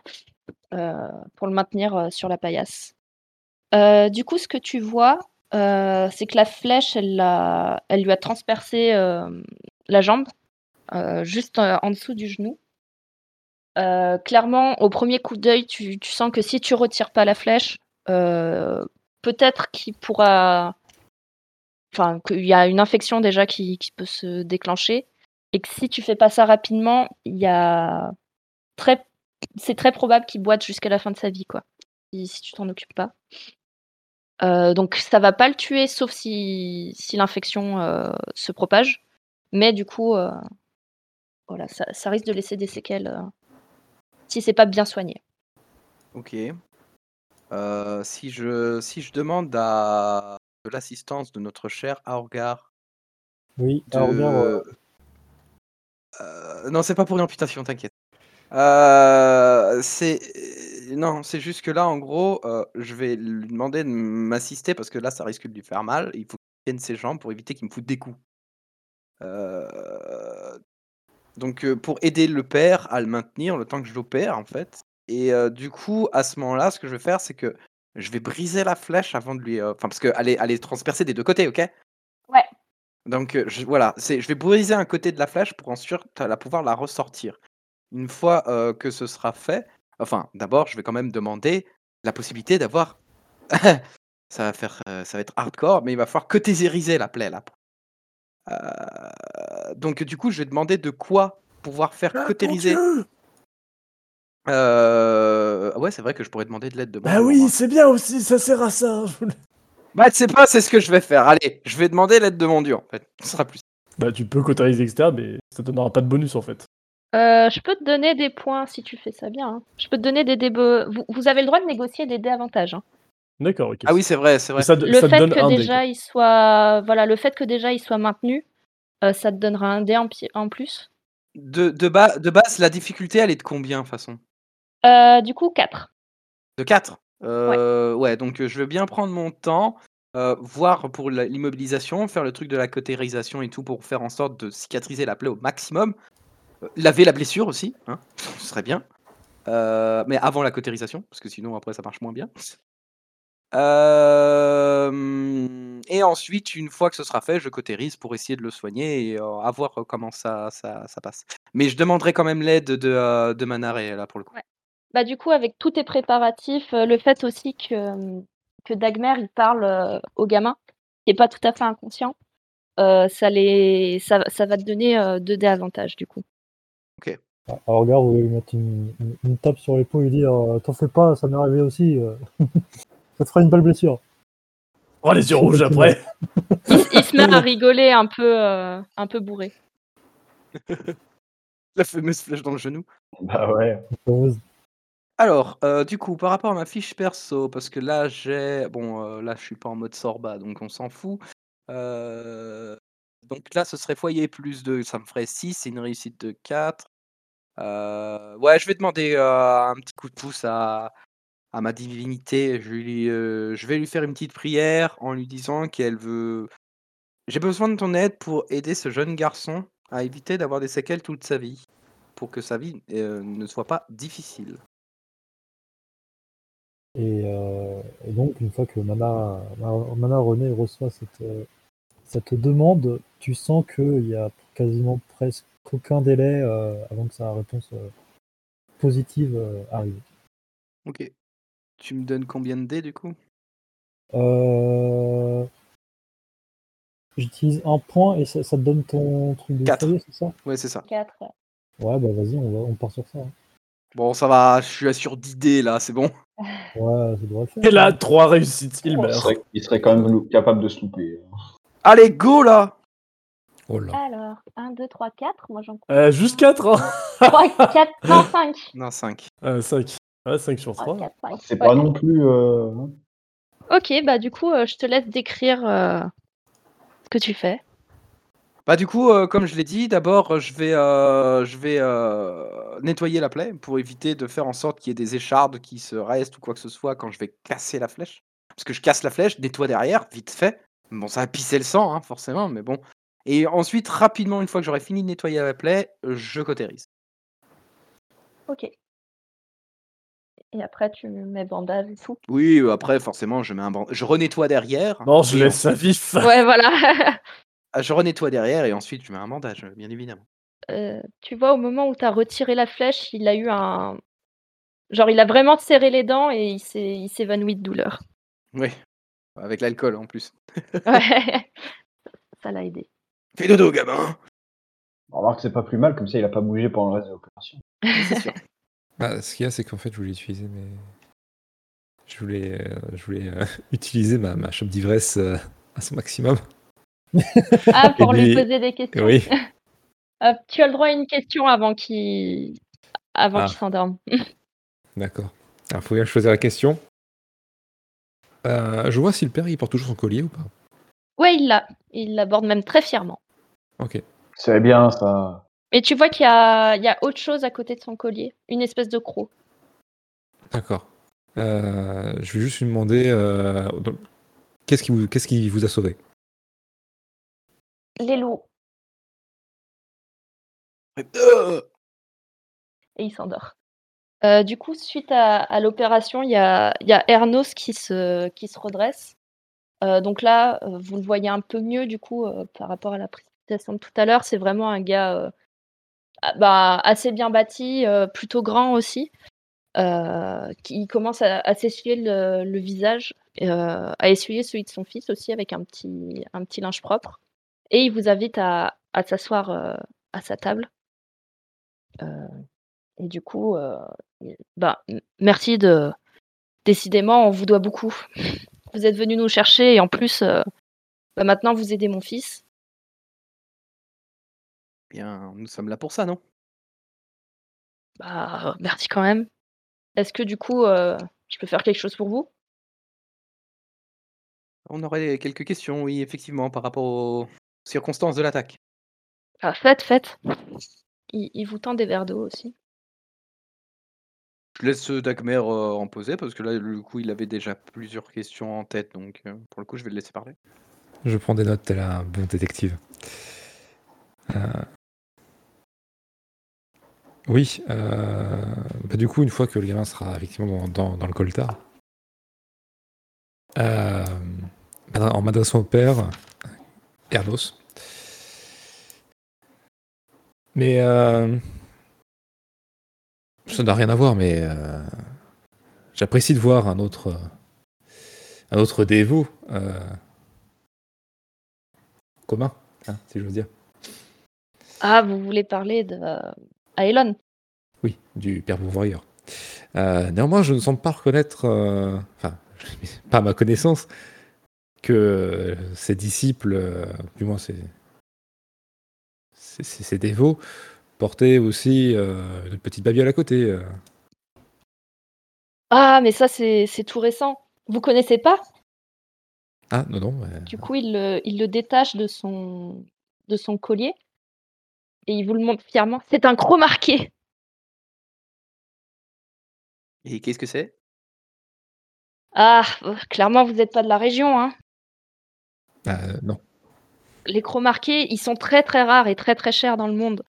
euh, pour le maintenir sur la paillasse. Du coup, ce que tu vois, c'est que la flèche, elle, elle lui a transpercé la jambe, juste en dessous du genou. Euh, clairement, au premier coup d'œil, tu, sens que si tu retires pas la flèche, euh, peut-être qu'il pourra enfin qu'il y a une infection déjà qui, peut se déclencher et que si tu fais pas ça rapidement, il y a très c'est très probable qu'il boite jusqu'à la fin de sa vie quoi. Si, tu t'en occupes pas. Euh, donc ça va pas le tuer sauf si, l'infection se propage, mais du coup voilà ça, risque de laisser des séquelles si c'est pas bien soigné. Ok. Euh, si, je, si je demande à de l'assistance de notre cher Aurgar Oui, de... euh, Euh, non, c'est pas pour une amputation, t'inquiète. Euh, c'est non, c'est juste que là, en gros, euh, je vais lui demander de m'assister parce que là, ça risque de lui faire mal. Il faut qu'il tienne ses jambes pour éviter qu'il me foute des coups. Euh, Donc, euh, pour aider le père à le maintenir le temps que je l'opère, en fait. Et euh, du coup, à ce moment-là, ce que je vais faire, c'est que je vais briser la flèche avant de lui. euh, Enfin, parce qu'elle est, elle est transpercée des deux côtés, ok? Ouais. Donc je, voilà, c'est, je vais briser un côté de la flèche pour ensuite la pouvoir la ressortir. Une fois que ce sera fait, enfin d'abord je vais quand même demander la possibilité d'avoir, *laughs* ça va faire, ça va être hardcore, mais il va falloir cautériser la plaie là. Donc du coup je vais demander de quoi pouvoir faire Ah, cautériser. Euh, ouais c'est vrai que je pourrais demander de l'aide de. Bah Bonjour, oui, moi. c'est bien aussi, ça sert à ça. Bah tu sais pas, c'est ce que je vais faire. Allez, je vais demander l'aide de mon dieu en fait. Ce sera plus. Bah tu peux cautériser externe, mais ça te donnera pas de bonus en fait. Euh, je peux te donner des points si tu fais ça bien. hein. Je peux te donner des bo- Vous, vous avez le droit de négocier des dés avantages. hein. D'accord, ok. Ah oui c'est vrai, c'est vrai. Ça, Le ça fait donne que dé, déjà il soit, voilà, le fait que déjà il soit maintenu, euh, ça te donnera un dé en, plus? De, de, bas, de base, la difficulté, elle est de combien, de toute façon? Euh, du coup, 4. De 4 euh, ouais. donc euh, je veux bien prendre mon temps, euh, voir pour l'immobilisation, faire le truc de la cautérisation et tout pour faire en sorte de cicatriser la plaie au maximum. Euh, laver la blessure aussi, hein, *laughs* ce serait bien. Euh, mais avant la cautérisation, parce que sinon après ça marche moins bien. Euh, et ensuite, une fois que ce sera fait, je cautérise pour essayer de le soigner et euh, à voir euh, comment ça, ça, ça passe. Mais je demanderai quand même l'aide de, euh, de Manaré là pour le coup. Ouais. Bah, du coup, avec tous tes préparatifs, euh, le fait aussi que, que Dagmer il parle euh, au gamin, qui est pas tout à fait inconscient, euh, ça, les, ça, ça va te donner euh, 2 dés avantages du coup. Alors, regarde, vous lui mettre une, une- une tape sur l'épaule et lui dire T'en fais pas, ça m'est arrivé aussi. Ça te fera une belle blessure. Oh, les yeux rouges après Il, il se met à *laughs* rigoler un peu, euh, un peu bourré. *laughs* La fameuse flèche dans le genou. Bah ouais. Alors, euh, du coup, par rapport à ma fiche perso, parce que là j'ai. Bon, euh, là je suis pas en mode Sorba, donc on s'en fout. Euh, Donc là, ce serait foyer plus 2, ça me ferait 6, c'est une réussite de 4. Euh, Ouais, je vais demander euh, un petit coup de pouce à, à ma divinité. Je, lui, euh, je vais lui faire une petite prière en lui disant qu'elle veut. J'ai besoin de ton aide pour aider ce jeune garçon à éviter d'avoir des séquelles toute sa vie, pour que sa vie euh, ne soit pas difficile. Et, euh, et donc, une fois que Mana, Ma- Mana René reçoit cette, cette demande, tu sens qu'il y a quasiment presque aucun délai avant que sa réponse positive arrive. Ok. Tu me donnes combien de dés du coup? Euh, J'utilise un point et ça, ça te donne ton truc de Quatre. foyer, c'est ça? Ouais, c'est ça. 4. Ouais, bah vas-y, on, va, on part sur ça. hein. Bon, ça va, je suis sur 10 dés là, c'est bon. *laughs* Ouais, ça devrait le faire. Et là, trois réussites, il Il meurt. serait, il serait quand même lou- capable de se louper. Allez, go là Oh là. Alors, 1, 2, 3, 4. Moi j'en Euh, juste 4, hein 3, 4, non, 5. Non, 5. euh, 5. Ouais, 5 sur 3. 4, 5. C'est pas non plus. euh. Ok, bah du coup, euh, je te laisse décrire euh, ce que tu fais. Bah du coup, euh, comme je l'ai dit, d'abord je vais, euh, je vais euh, nettoyer la plaie pour éviter de faire en sorte qu'il y ait des échardes qui se restent ou quoi que ce soit quand je vais casser la flèche. Parce que je casse la flèche, nettoie derrière, vite fait. Bon, ça va pisser le sang, hein, forcément, mais bon. Et ensuite, rapidement, une fois que j'aurai fini de nettoyer la plaie, je cautérise. Ok. Et après, tu mets bandage et tout. Oui, après, forcément, je mets un ban- je renettoie derrière. Non, je laisse ça vif. Ouais, voilà. *laughs* Ah, Je renettoie derrière et ensuite je mets un bandage, bien évidemment. Euh, tu vois, au moment où tu as retiré la flèche, il a eu un. Genre, il a vraiment serré les dents et il s'est il s'évanouit de douleur. Oui, avec l'alcool en plus. *laughs* Ouais. Ça l'a aidé. Fais dodo, gamin Remarque, c'est pas plus mal, comme ça il a pas bougé pendant le reste de l'opération. C'est sûr. Bah, ce qu'il y a, c'est qu'en fait, je voulais utiliser mes. Je voulais, euh, je voulais euh, *laughs* utiliser ma, ma chope d'ivresse euh, à son maximum. *laughs* Ah, pour lui poser des questions. Oui. Euh, *laughs* tu as le droit à une question avant qu'il avant Ah. qu'il s'endorme. D'accord. Alors, faut bien choisir la question. Euh, je vois si le père il porte toujours son collier ou pas? Ouais, il l'a. Il l'aborde même très fièrement. Ok. C'est bien ça. Mais tu vois qu'il y a, il y a autre chose à côté de son collier. Une espèce de croc. D'accord. Euh, je vais juste lui demander euh, qu'est-ce qui, vous- qu'est-ce qui vous a sauvé? Les loups. Et il s'endort. Euh, du coup, suite à, à l'opération, il y a, il y a Ernos qui se, qui se redresse. Euh, donc là, vous le voyez un peu mieux, du coup, euh, par rapport à la présentation de tout à l'heure. C'est vraiment un gars bah, assez bien bâti, euh, plutôt grand aussi, euh, qui commence à, s'essuyer le, visage, euh, à essuyer celui de son fils aussi avec un petit, un petit linge propre. Et il vous invite à, s'asseoir à sa table. Et du coup, bah, merci de. Décidément, on vous doit beaucoup. *laughs* Vous êtes venu nous chercher et en plus, bah, maintenant vous aidez mon fils. Bien, nous sommes là pour ça, non? Bah, merci quand même. Est-ce que du coup, euh, je peux faire quelque chose pour vous? On aurait quelques questions, oui, effectivement, par rapport aux circonstances de l'attaque. Ah, faites, faites. Il, il vous tend des verres d'eau aussi. Je laisse euh, Dagmer euh, en poser parce que là, du coup, il avait déjà plusieurs questions en tête, donc euh, pour le coup, je vais le laisser parler. Je prends des notes tel un bon détective. Euh, Oui, euh, bah, du coup, une fois que le gamin sera effectivement dans, le coltard, Euh, en m'adressant au père, Ernos. Mais euh, ça n'a rien à voir, mais j'apprécie de voir un autre, un autre dévot commun, hein, si veux dire. Ah, vous voulez parler de Aelon Oui, du père Bourvoyeur. Euh, néanmoins, je ne semble pas reconnaître, euh, enfin, *laughs* pas à ma connaissance, que ses disciples, euh, du moins ses, ses, dévots, portaient aussi une petite babiole à côté. Ah, mais ça, c'est c'est tout récent. Vous connaissez pas? Ah, non, non. Du coup, il le, il le détache de son, de son collier et il vous le montre fièrement. C'est un croc marqué. Et qu'est-ce que c'est? Ah, euh, clairement, vous n'êtes pas de la région. Hein. Ah, non. Les crocs marqués, ils sont très très rares et très très chers dans le monde.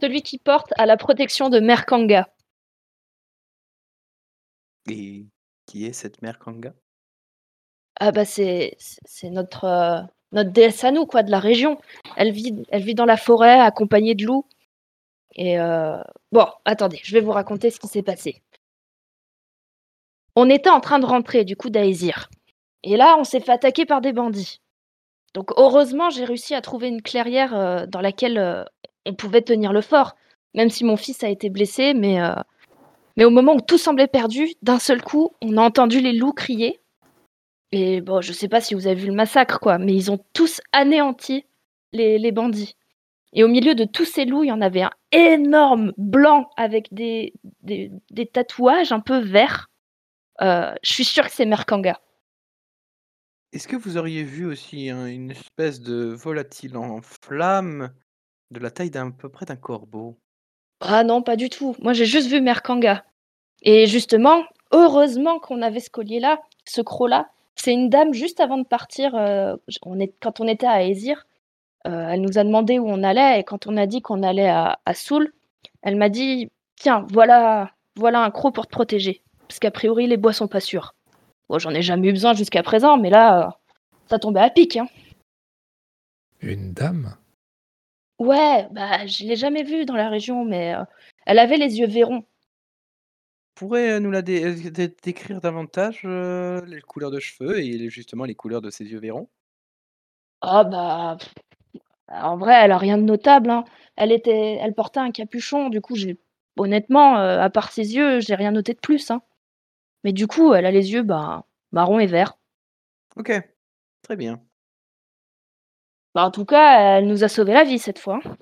Celui qui porte a la protection de Merkanga. Et qui est cette mère Kanga Ah bah c'est c'est- c'est notre euh, notre déesse à nous quoi de la région. Elle vit dans la forêt accompagnée de loups. Et euh, bon, attendez, je vais vous raconter ce qui s'est passé. On était en train de rentrer du coup d'Aesir. Et là, on s'est fait attaquer par des bandits. Donc heureusement, j'ai réussi à trouver une clairière euh, dans laquelle euh, on pouvait tenir le fort, même si mon fils a été blessé, mais mais au moment où tout semblait perdu, d'un seul coup, on a entendu les loups crier. Et bon, je sais pas si vous avez vu le massacre, quoi, mais ils ont tous anéanti les, les bandits. Et au milieu de tous ces loups, il y en avait un énorme blanc avec des, des, des tatouages un peu verts. Euh, je suis sûre que c'est Merkanga. Est-ce que vous auriez vu aussi un- une espèce de volatile en flamme de la taille d'un peu près d'un corbeau? Ah non, pas du tout. Moi, j'ai juste vu Merkanga. Et justement, heureusement qu'on avait ce collier-là, ce croc-là. C'est une dame juste avant de partir. euh, on est, quand on était à Aesir, euh, elle nous a demandé où on allait. Et quand on a dit qu'on allait à, à Soul, elle m'a dit Tiens, voilà, voilà un croc pour te protéger. Parce qu'a priori, les bois sont pas sûrs. Bon, j'en ai jamais eu besoin jusqu'à présent, mais là, euh, ça tombait à pic. Hein. Une dame? Ouais, bah, je l'ai jamais vue dans la région, mais euh, elle avait les yeux verrons. Pourrait euh, nous la dé- euh, dé- décrire davantage euh, les couleurs de cheveux et justement les couleurs de ses yeux verrons? Ah bah, pff, en vrai, elle a rien de notable. hein. Elle était, elle portait un capuchon. Du coup, j'ai, honnêtement, euh, à part ses yeux, j'ai rien noté de plus. hein. Mais du coup, elle a les yeux bah, marron et vert. Ok, très bien. Bah, en tout cas, elle nous a sauvé la vie cette fois. hein.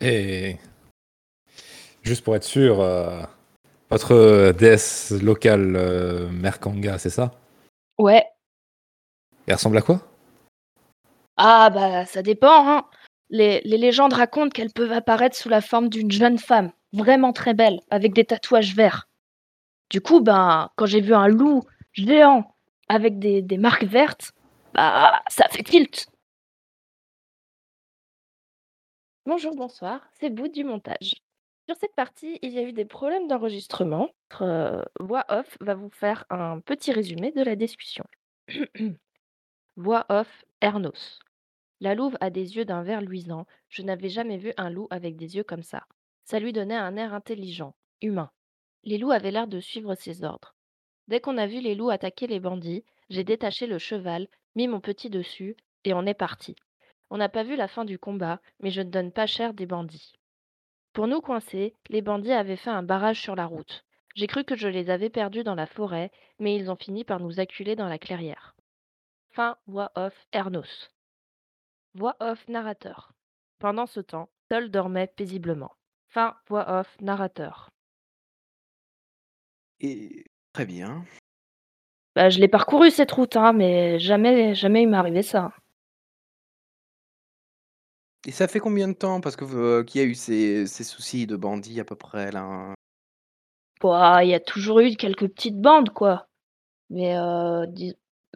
Et juste pour être sûr, euh, votre déesse locale euh, Merkanga, c'est ça? Ouais. Elle ressemble à quoi? Ah bah, ça dépend. hein. Les, les légendes racontent qu'elles peuvent apparaître sous la forme d'une jeune femme, vraiment très belle, avec des tatouages verts. Du coup, ben, quand j'ai vu un loup géant avec des, des marques vertes, bah, ça fait tilt. Bonjour, bonsoir, c'est Bout du montage. Sur cette partie, il y a eu des problèmes d'enregistrement. Euh, voix off va vous faire un petit résumé de la discussion. *clears throat* voix off Ernos. La louve a des yeux d'un vert luisant. Je n'avais jamais vu un loup avec des yeux comme ça. Ça lui donnait un air intelligent, humain. Les loups avaient l'air de suivre ses ordres. Dès qu'on a vu les loups attaquer les bandits, j'ai détaché le cheval, mis mon petit dessus, et on est parti. On n'a pas vu la fin du combat, mais je ne donne pas cher des bandits. Pour nous coincer, les bandits avaient fait un barrage sur la route. J'ai cru que je les avais perdus dans la forêt, mais ils ont fini par nous acculer dans la clairière. Fin voix off Ernos. Voix off narrateur. Pendant ce temps, Sol dormait paisiblement. Fin voix off narrateur. Et très bien. Bah, je l'ai parcouru cette route, hein, mais jamais, jamais il m'est arrivé ça. Et ça fait combien de temps? Parce que euh, qu'il a eu ces, soucis de bandits à peu près là? Bah, il y a toujours eu quelques petites bandes, quoi. Mais,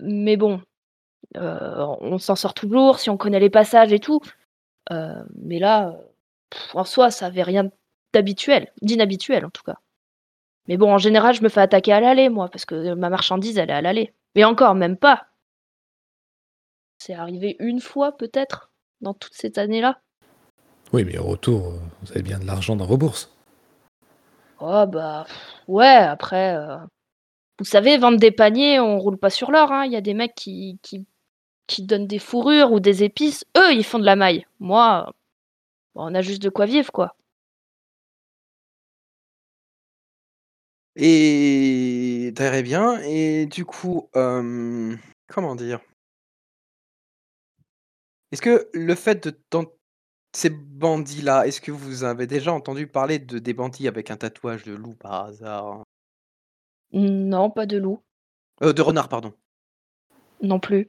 mais bon, on s'en sort toujours si on connaît les passages et tout. Mais là, en soi, ça avait rien d'habituel, d'inhabituel en tout cas. Mais bon, en général, je me fais attaquer à l'aller, moi, parce que ma marchandise, elle est à l'aller. Mais encore, même pas. C'est arrivé une fois, peut-être, dans toute cette année-là. Oui, mais au retour, euh, vous avez bien de l'argent dans vos bourses. Oh, bah, ouais, après. euh, Vous savez, vendre des paniers, on roule pas sur l'or. hein. Il y a des mecs qui, qui, qui donnent des fourrures ou des épices. Eux, ils font de la maille. Moi, on a juste de quoi vivre, quoi. Et très bien. Et du coup, euh, comment dire? Est-ce que le fait de dans ces bandits-là, est-ce que vous avez déjà entendu parler de des bandits avec un tatouage de loup par hasard Non, pas de loup. Euh, De renard, pardon. Non plus.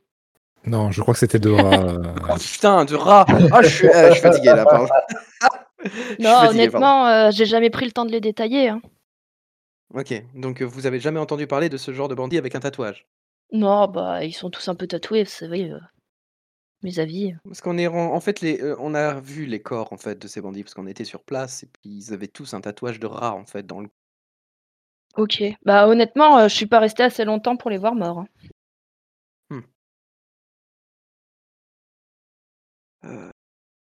Non, je crois que c'était Dora. euh, *laughs* Oh putain, de rat Ah, je suis, euh, je suis fatigué là, pardon. *laughs* Je suis Non, fatigué, pardon. honnêtement, euh, j'ai jamais pris le temps de les détailler. hein. Ok, donc euh, vous avez jamais entendu parler de ce genre de bandit avec un tatouage? Non, bah, ils sont tous un peu tatoués, vous savez. euh, mes avis. Parce qu'on est en, en fait, les, euh, on a vu les corps en fait de ces bandits parce qu'on était sur place et puis ils avaient tous un tatouage de rat en fait dans le. Ok. Bah, honnêtement, euh, je suis pas restée assez longtemps pour les voir morts. hein. Euh,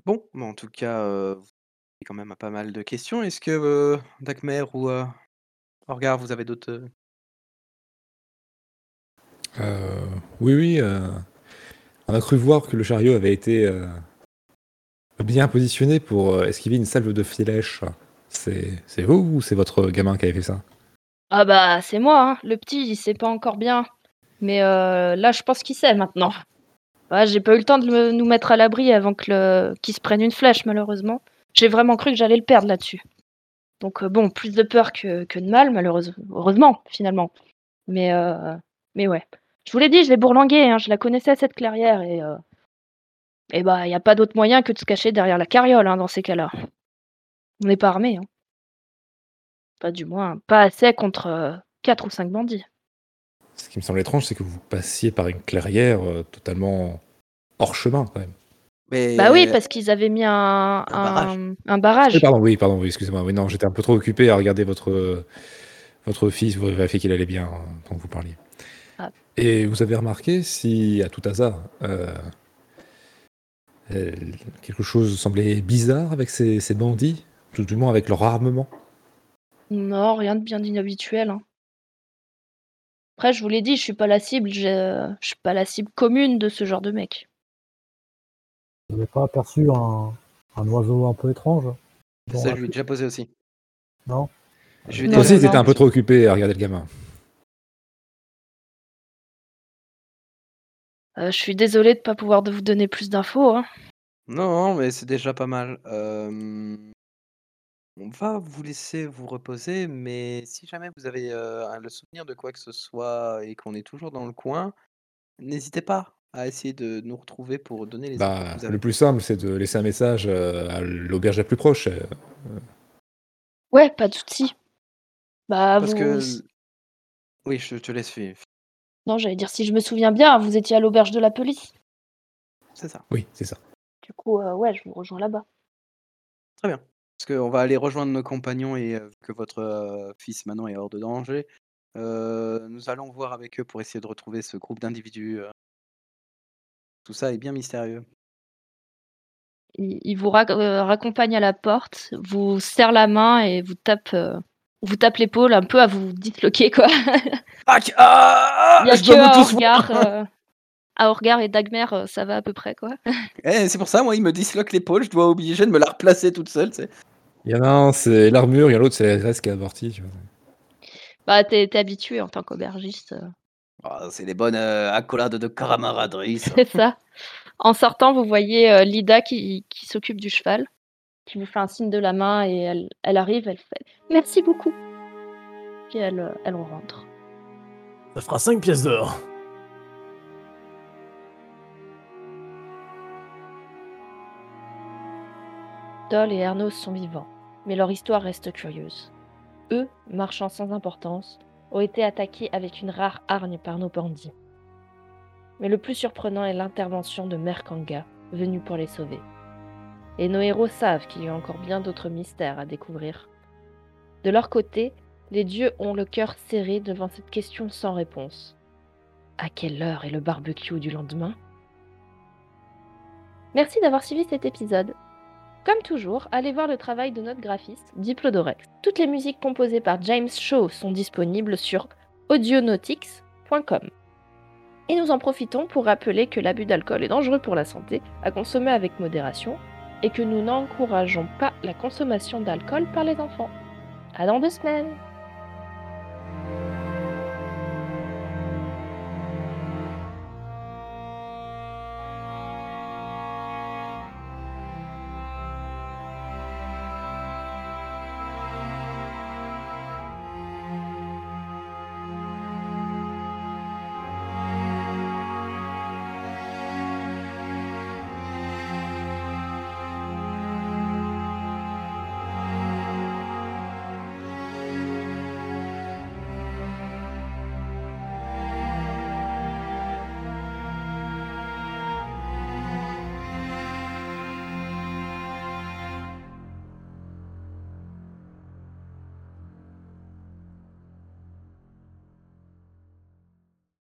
Bon, mais en tout cas, euh, vous avez quand même pas mal de questions. Est-ce que euh, Dagmer ou euh, Orgar, vous avez d'autres oui, oui. euh, on a cru voir que le chariot avait été euh, bien positionné pour euh, esquiver une salve de flèches. C'est vous ou c'est votre gamin qui avait fait ça? Ah bah, c'est moi, hein. Le petit, il sait pas encore bien. Mais euh, là, je pense qu'il sait maintenant. J'ai pas eu le temps de nous mettre à l'abri avant que qu'il se prenne une flèche, malheureusement. J'ai vraiment cru que j'allais le perdre là-dessus. Donc bon, plus de peur que, de mal, malheureusement. Heureusement, finalement. Mais, mais ouais. Je vous l'ai dit, je l'ai bourlingué, hein. Je la connaissais, cette clairière. Et, euh, et bah, il n'y a pas d'autre moyen que de se cacher derrière la carriole, hein, dans ces cas-là. On n'est pas armé, hein. Pas du moins, pas assez contre euh, quatre ou cinq bandits. Ce qui me semble étrange, c'est que vous passiez par une clairière euh, totalement hors chemin quand même. Mais Bah oui, parce qu'ils avaient mis un, un barrage. un, un barrage. Pardon, oui, pardon, oui, excusez-moi. Oui, non, j'étais un peu trop occupé à regarder votre, euh, votre fils, vous vérifier qu'il allait bien euh, pendant que vous parliez. Et vous avez remarqué si, à tout hasard, euh, euh, quelque chose semblait bizarre avec ces, ces bandits, tout du moins avec leur armement? Non, rien de bien inhabituel. hein. Après, je vous l'ai dit, je suis pas la cible, je, je suis pas la cible commune de ce genre de mec. Vous n'avez pas aperçu un, un oiseau un peu étrange Ça, je lui ai déjà posé aussi. Non? Je lui ai aussi, t'étais non. un peu trop occupé à regarder le gamin. Je suis désolée de pas pouvoir de vous donner plus d'infos. hein. Non, mais c'est déjà pas mal. Euh, On va vous laisser vous reposer, mais si jamais vous avez euh, le souvenir de quoi que ce soit et qu'on est toujours dans le coin, n'hésitez pas à essayer de nous retrouver pour donner les infos Bah, que vous avez. le plus simple, c'est de laisser un message euh, à l'auberge la plus proche. euh, Ouais, pas de souci. Bah, Parce vous... que... Oui, je te laisse suivre. Non, j'allais dire, si je me souviens bien, vous étiez à l'auberge de la police. C'est ça. Oui, c'est ça. Du coup, euh, ouais, je vous rejoins là-bas. Très bien. Parce qu'on va aller rejoindre nos compagnons et euh, que votre euh, fils maintenant est hors de danger. euh, nous allons voir avec eux pour essayer de retrouver ce groupe d'individus. Tout ça est bien mystérieux. Il, il vous rac- raccompagne à la porte, vous serre la main et vous tape, euh, vous tape l'épaule un peu à vous disloquer, quoi. *laughs* Ah, ah, Il y a je dois que à voir. euh, à Orgar et Dagmer, euh, ça va à peu près, quoi. *laughs* Eh, c'est pour ça, moi, il me disloque l'épaule, je dois obliger de me la replacer toute seule. Il y en a un, c'est l'armure, il y en a l'autre, c'est la graisse qui est abortie. Tu vois. Bah, t'es t'es habitué en tant qu'aubergiste. euh, Ah, c'est des bonnes euh, accolades de camaraderie. ça. *laughs* C'est ça. En sortant, vous voyez euh, Lida qui, qui s'occupe du cheval, qui vous fait un signe de la main et elle, elle arrive, elle fait merci beaucoup. Puis elle, euh, elle rentre. Ça fera 5 pièces d'or. Dol et Ernos sont vivants, mais leur histoire reste curieuse. Eux, marchant sans importance, ont été attaqués avec une rare hargne par nos bandits. Mais le plus surprenant est l'intervention de Merkanga, venu pour les sauver. Et nos héros savent qu'il y a encore bien d'autres mystères à découvrir. De leur côté, Les dieux ont le cœur serré devant cette question sans réponse. À quelle heure est le barbecue du lendemain? Merci d'avoir suivi cet épisode. Comme toujours, allez voir le travail de notre graphiste, Diplodorex. Toutes les musiques composées par James Shaw sont disponibles sur audionautics.com. Et nous en profitons pour rappeler que l'abus d'alcool est dangereux pour la santé, à consommer avec modération, et que nous n'encourageons pas la consommation d'alcool par les enfants. À dans deux semaines